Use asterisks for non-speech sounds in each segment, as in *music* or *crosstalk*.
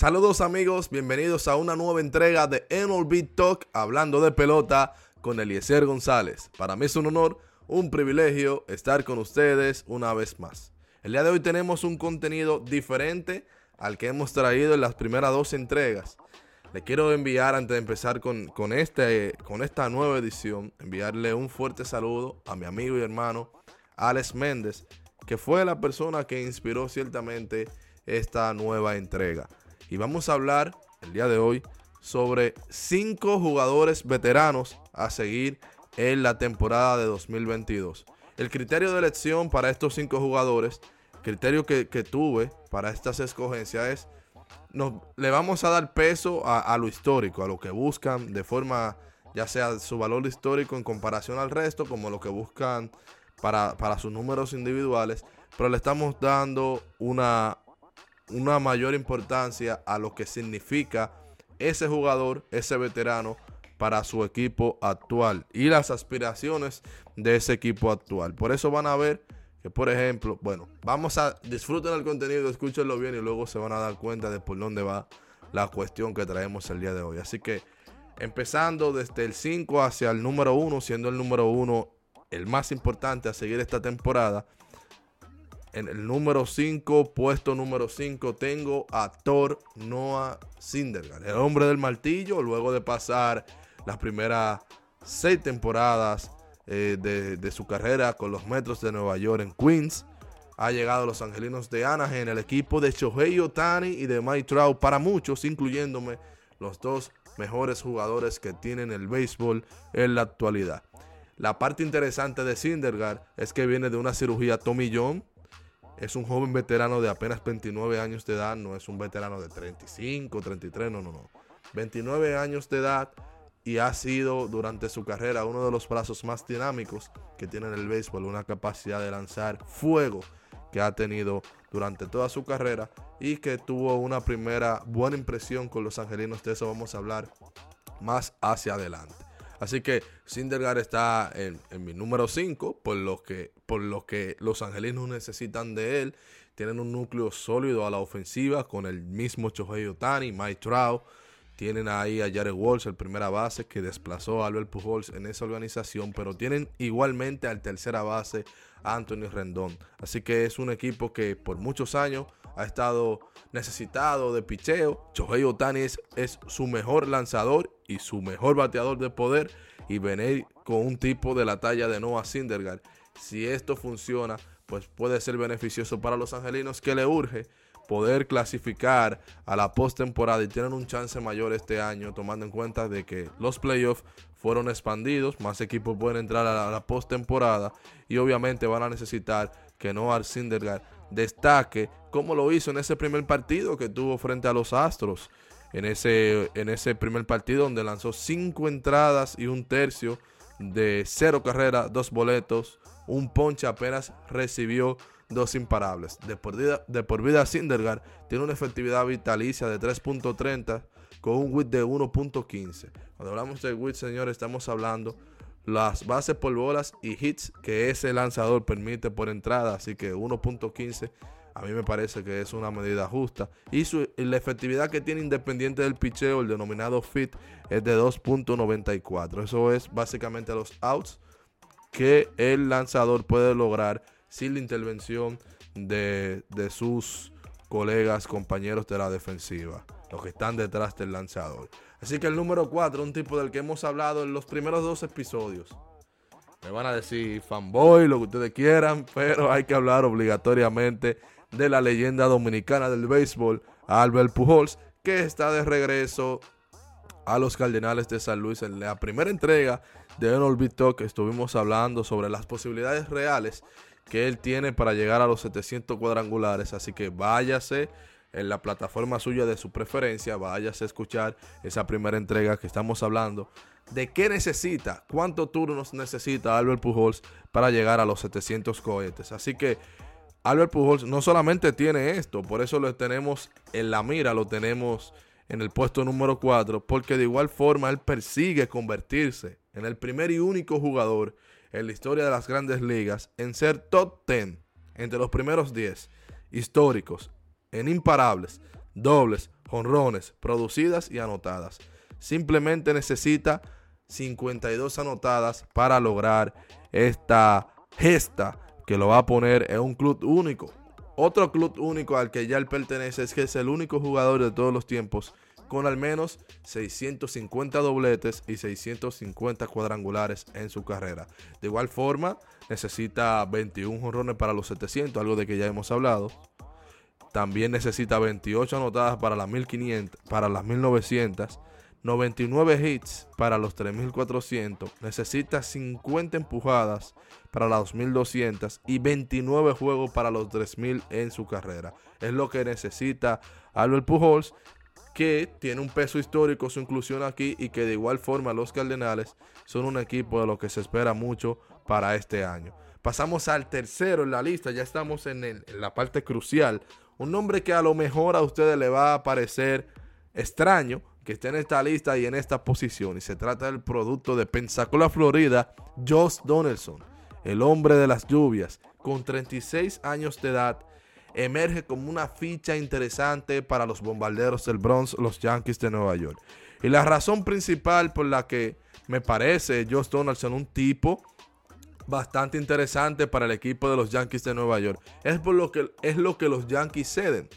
Saludos amigos, bienvenidos a una nueva entrega de MLB Talk hablando de pelota con Eliezer González. Para mí es un honor, un privilegio estar con ustedes una vez más. El día de hoy tenemos un contenido diferente al que hemos traído en las primeras dos entregas. Le quiero enviar, antes de empezar con, con, este, con esta nueva edición, enviarle un fuerte saludo a mi amigo y hermano Alex Méndez, que fue la persona que inspiró ciertamente esta nueva entrega. Y vamos a hablar el día de hoy sobre cinco jugadores veteranos a seguir en la temporada de 2022. El criterio de elección para estos cinco jugadores, criterio que, tuve para estas escogencias es, nos, le vamos a dar peso a, lo histórico, a lo que buscan de forma, ya sea su valor histórico en comparación al resto, como lo que buscan para, para sus números individuales, pero le estamos dando una, una mayor importancia a lo que significa ese jugador, ese veterano para su equipo actual y las aspiraciones de ese equipo actual. Por eso van a ver que, por ejemplo, bueno, vamos a disfruten el contenido, escúchenlo bien y luego se van a dar cuenta de por dónde va la cuestión que traemos el día de hoy. Así que empezando desde el 5 hacia el número 1, siendo el número 1 el más importante a seguir esta temporada. En el número 5, puesto número 5, tengo a Thor Noah Syndergaard, el hombre del martillo, luego de pasar las primeras seis temporadas eh, de, su carrera con los Metros de Nueva York en Queens. Ha llegado a los Angelinos de Anaheim, el equipo de Shohei Otani y de Mike Trout, para muchos, incluyéndome los dos mejores jugadores que tienen el béisbol en la actualidad. La parte interesante de Syndergaard es que viene de una cirugía Tommy John, es un joven veterano de apenas 29 años de edad, no es un veterano de 35, 33, no, no, no. 29 años de edad y ha sido durante su carrera uno de los brazos más dinámicos que tiene en el béisbol, una capacidad de lanzar fuego que ha tenido durante toda su carrera y que tuvo una primera buena impresión con los angelinos, de eso vamos a hablar más hacia adelante. Así que Sindergaard está en, mi número 5, por lo, que, por que los angelinos necesitan de él. Tienen un núcleo sólido a la ofensiva con el mismo Chohei Otani, Mike Trout. Tienen ahí a Jared Walsh, el primera base, que desplazó a Albert Pujols en esa organización. Pero tienen igualmente al tercera base, Anthony Rendón. Así que es un equipo que por muchos años ha estado necesitado de picheo. Chohei Otani es, su mejor lanzador y su mejor bateador de poder. Y venir con un tipo de la talla de Noah Syndergaard. Si esto funciona, pues puede ser beneficioso para los angelinos que le urge poder clasificar a la postemporada y tienen un chance mayor este año, tomando en cuenta de que los playoffs fueron expandidos, más equipos pueden entrar a la, postemporada y obviamente van a necesitar que Noah Syndergaard destaque como lo hizo en ese primer partido que tuvo frente a los Astros. En ese, en ese primer partido donde lanzó cinco entradas y un tercio de cero carreras, dos boletos, un ponche apenas recibió dos imparables. De por vida, de por vida Syndergaard tiene una efectividad vitalicia de 3.30 con un WIT de 1.15. Cuando hablamos de WIT, señores, estamos hablando las bases por bolas y hits que ese lanzador permite por entrada. Así que 1.15 a mí me parece que es una medida justa. Y, su, la efectividad que tiene independiente del picheo, el denominado FIT, es de 2.94. Eso es básicamente los outs que el lanzador puede lograr sin la intervención de, de sus colegas, compañeros de la defensiva, los que están detrás del lanzador. Así que el número 4, un tipo del que hemos hablado en los primeros dos episodios. Me van a decir fanboy, lo que ustedes quieran, pero hay que hablar obligatoriamente de la leyenda dominicana del béisbol, Albert Pujols, que está de regreso a los Cardenales de San Luis en la primera entrega de MLB Talk. Estuvimos hablando sobre las posibilidades reales que él tiene para llegar a los 700 cuadrangulares, así que váyase en la plataforma suya de su preferencia, váyase a escuchar esa primera entrega que estamos hablando de qué necesita, cuántos turnos necesita Albert Pujols para llegar a los 700 cohetes. Así que Albert Pujols no solamente tiene esto, por eso lo tenemos en la mira, lo tenemos en el puesto número 4, porque de igual forma él persigue convertirse en el primer y único jugador en la historia de las grandes ligas en ser top 10 entre los primeros 10 históricos en imparables, dobles, jonrones producidas y anotadas. Simplemente necesita 52 anotadas para lograr esta gesta que lo va a poner en un club único. Otro club único al que ya él pertenece es que es el único jugador de todos los tiempos con al menos 650 dobletes y 650 cuadrangulares en su carrera. De igual forma, necesita 21 jonrones para los 700, algo de que ya hemos hablado. También necesita 28 anotadas para las 1500, para las 1900 99 hits para los 3400, necesita 50 empujadas para las 2200 y 29 juegos para los 3000 en su carrera. Es lo que necesita Albert Pujols, que tiene un peso histórico su inclusión aquí y que de igual forma los Cardenales son un equipo de lo que se espera mucho para este año. Pasamos al tercero en la lista, ya estamos en, en la parte crucial. Un nombre que a lo mejor a ustedes le va a parecer extraño, que esté en esta lista y en esta posición. Y se trata del producto de Pensacola, Florida, Josh Donaldson, el hombre de las lluvias, con 36 años de edad, emerge como una ficha interesante para los bombarderos del Bronx, los Yankees de Nueva York. Y la razón principal por la que me parece Josh Donaldson un tipo bastante interesante para el equipo de los Yankees de Nueva York es por lo que es lo que los Yankees ceden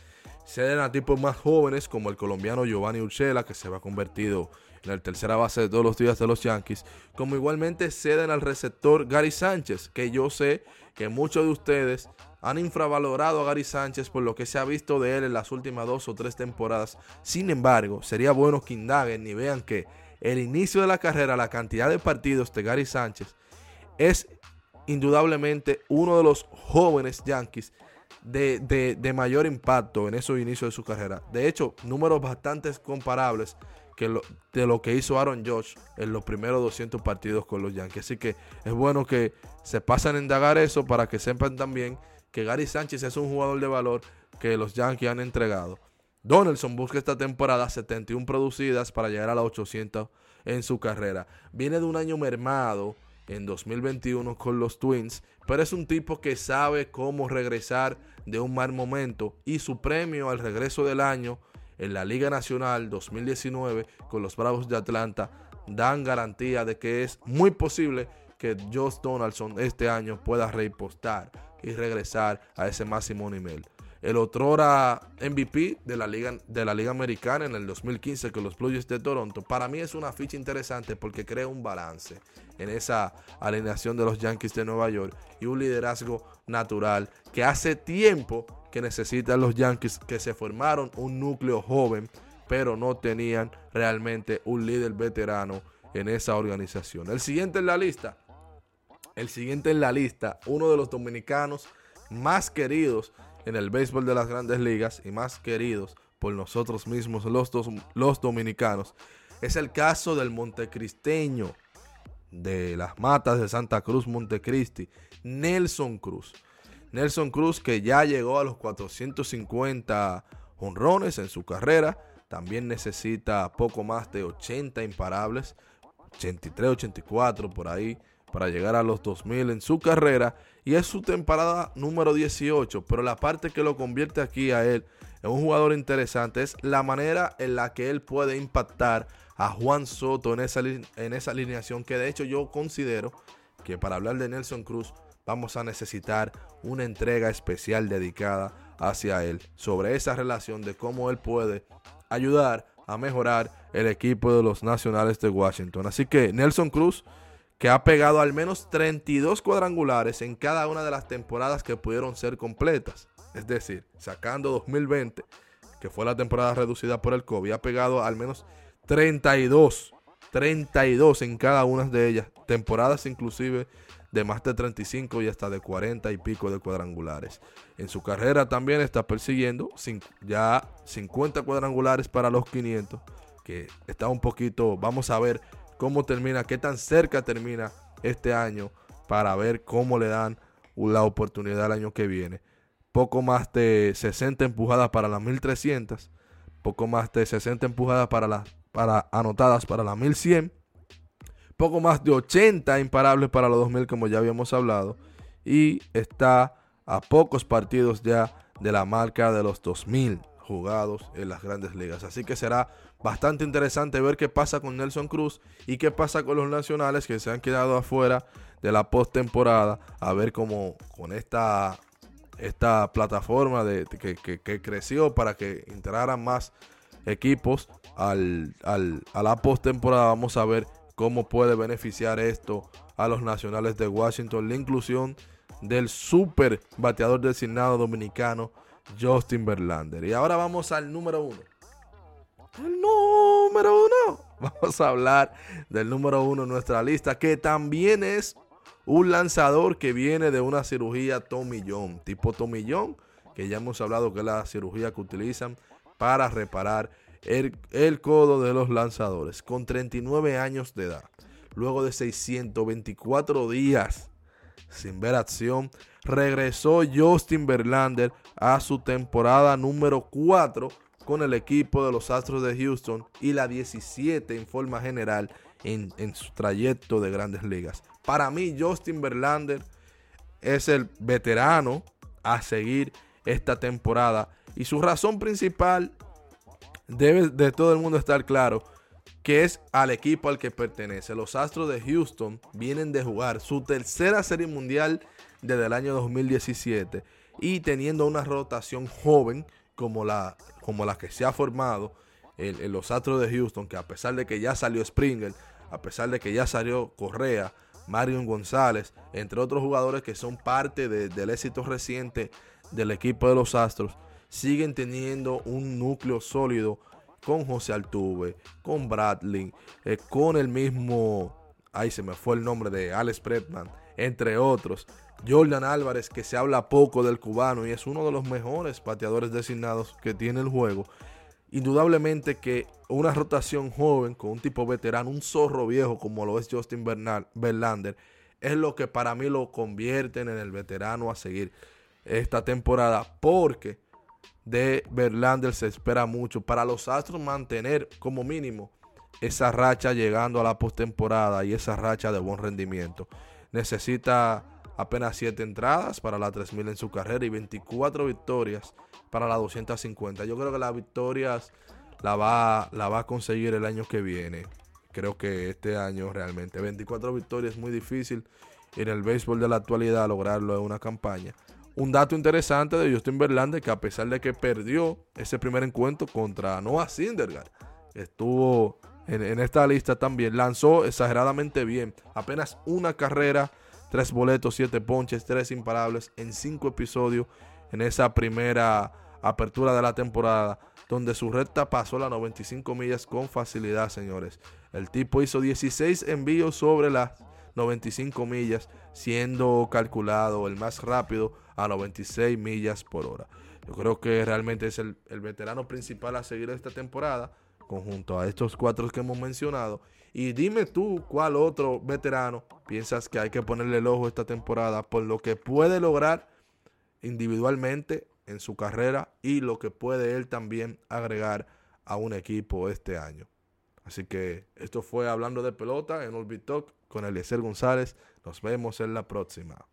ceden a tipos más jóvenes como el colombiano Giovanni Urshela, que se va convertido en el tercera base de todos los días de los Yankees, como igualmente ceden al receptor Gary Sánchez, que yo sé que muchos de ustedes han infravalorado a Gary Sánchez por lo que se ha visto de él en las últimas dos o tres temporadas. Sin embargo, sería bueno que indaguen y vean que el inicio de la carrera, la cantidad de partidos de Gary Sánchez es indudablemente uno de los jóvenes Yankees de, mayor impacto en esos inicios de su carrera. De hecho, números bastante comparables que de lo que hizo Aaron Josh en los primeros 200 partidos con los Yankees. Así que es bueno que se pasen a indagar eso para que sepan también que Gary Sánchez es un jugador de valor que los Yankees han entregado. Donaldson busca esta temporada 71 producidas para llegar a las 800 en su carrera. Viene de un año mermado en 2021 con los Twins, pero es un tipo que sabe cómo regresar de un mal momento y su premio al regreso del año en la Liga Nacional 2019 con los Bravos de Atlanta dan garantía de que es muy posible que Josh Donaldson este año pueda repostar y regresar a ese máximo nivel el otro era MVP de la, Liga, de la Liga Americana en el 2015 con los Blue Jays de Toronto. Para mí es una ficha interesante porque crea un balance en esa alineación de los Yankees de Nueva York y un liderazgo natural que hace tiempo que necesitan los Yankees que se formaron un núcleo joven pero no tenían realmente un líder veterano en esa organización. El siguiente en la lista, el siguiente en la lista, uno de los dominicanos más queridos en el béisbol de las grandes ligas y más queridos por nosotros mismos los, los dominicanos, es el caso del montecristeño de las matas de Santa Cruz, Montecristi, Nelson Cruz. Nelson Cruz que ya llegó a los 450 honrones en su carrera, también necesita poco más de 80 imparables, 83, 84 por ahí para llegar a los 2000 en su carrera y es su temporada número 18, pero la parte que lo convierte aquí a él en un jugador interesante es la manera en la que él puede impactar a Juan Soto en esa, en esa alineación que de hecho yo considero que para hablar de Nelson Cruz vamos a necesitar una entrega especial dedicada hacia él sobre esa relación de cómo él puede ayudar a mejorar el equipo de los Nacionales de Washington. Así que Nelson Cruz que ha pegado al menos 32 cuadrangulares en cada una de las temporadas que pudieron ser completas. Es decir, sacando 2020, que fue la temporada reducida por el COVID, ha pegado al menos 32, 32 en cada una de ellas, temporadas inclusive de más de 35 y hasta de 40 y pico de cuadrangulares. En su carrera también está persiguiendo ya 50 cuadrangulares para los 500, que está un poquito, vamos a ver cómo termina, qué tan cerca termina este año para ver cómo le dan la oportunidad el año que viene. Poco más de 60 empujadas para las 1300, poco más de 60 empujadas para las para anotadas para las 1100, poco más de 80 imparables para los 2000 como ya habíamos hablado y está a pocos partidos ya de la marca de los 2000. jugados en las grandes ligas. Así que será bastante interesante ver qué pasa con Nelson Cruz y qué pasa con los nacionales que se han quedado afuera de la postemporada. A ver cómo con esta, esta plataforma de, que, creció para que entraran más equipos al, a la postemporada. Vamos a ver cómo puede beneficiar esto a los nacionales de Washington. La inclusión del super bateador designado dominicano Justin Verlander. Y ahora vamos al número uno. El número uno. *laughs* Vamos a hablar del número uno en nuestra lista, que también es un lanzador que viene de una cirugía tomillón, tipo tomillón, que ya hemos hablado que es la cirugía que utilizan para reparar el, el codo de los lanzadores, con 39 años de edad. Luego de 624 días sin ver acción, regresó Justin Verlander a su temporada número 4 con el equipo de los Astros de Houston y la 17 en forma general en, en su trayecto de grandes ligas. Para mí, Justin Verlander es el veterano a seguir esta temporada y su razón principal debe de todo el mundo estar claro que es al equipo al que pertenece. Los Astros de Houston vienen de jugar su tercera serie mundial desde el año 2017 y teniendo una rotación joven como la, como la que se ha formado en, los Astros de Houston, que a pesar de que ya salió Springer, a pesar de que ya salió Correa, Marion González, entre otros jugadores que son parte del éxito reciente del equipo de los Astros, siguen teniendo un núcleo sólido con José Altuve, con Bradley, eh, con el mismo, ahí se me fue el nombre de Alex Bretman, entre otros. Jordan Álvarez, que se habla poco del cubano y es uno de los mejores pateadores designados que tiene el juego. Indudablemente que una rotación joven con un tipo veterano, un zorro viejo como lo es Justin Bernal, Verlander, es lo que para mí lo convierten en el veterano a seguir esta temporada porque de Verlander se espera mucho. Para los Astros mantener como mínimo esa racha llegando a la postemporada y esa racha de buen rendimiento. Necesita apenas 7 entradas para la 3000 en su carrera y 24 victorias para la 250. Yo creo que las victorias la va, la va a conseguir el año que viene. Creo que este año realmente 24 victorias es muy difícil en el béisbol de la actualidad lograrlo en una campaña. Un dato interesante de Justin Verlander que a pesar de que perdió ese primer encuentro contra Noah Syndergaard, estuvo en, esta lista también, lanzó exageradamente bien. Apenas una carrera, tres boletos, siete ponches, tres imparables en cinco episodios en esa primera apertura de la temporada, donde su recta pasó las 95 millas con facilidad, señores. El tipo hizo 16 envíos sobre las 95 millas, siendo calculado el más rápido a 96 millas por hora. Yo creo que realmente es el, veterano principal a seguir esta temporada, conjunto a estos cuatro que hemos mencionado. Y dime tú cuál otro veterano piensas que hay que ponerle el ojo esta temporada por lo que puede lograr individualmente en su carrera y lo que puede él también agregar a un equipo este año. Así que esto fue hablando de pelota en Orbit Talk con Eliezer González. Nos vemos en la próxima.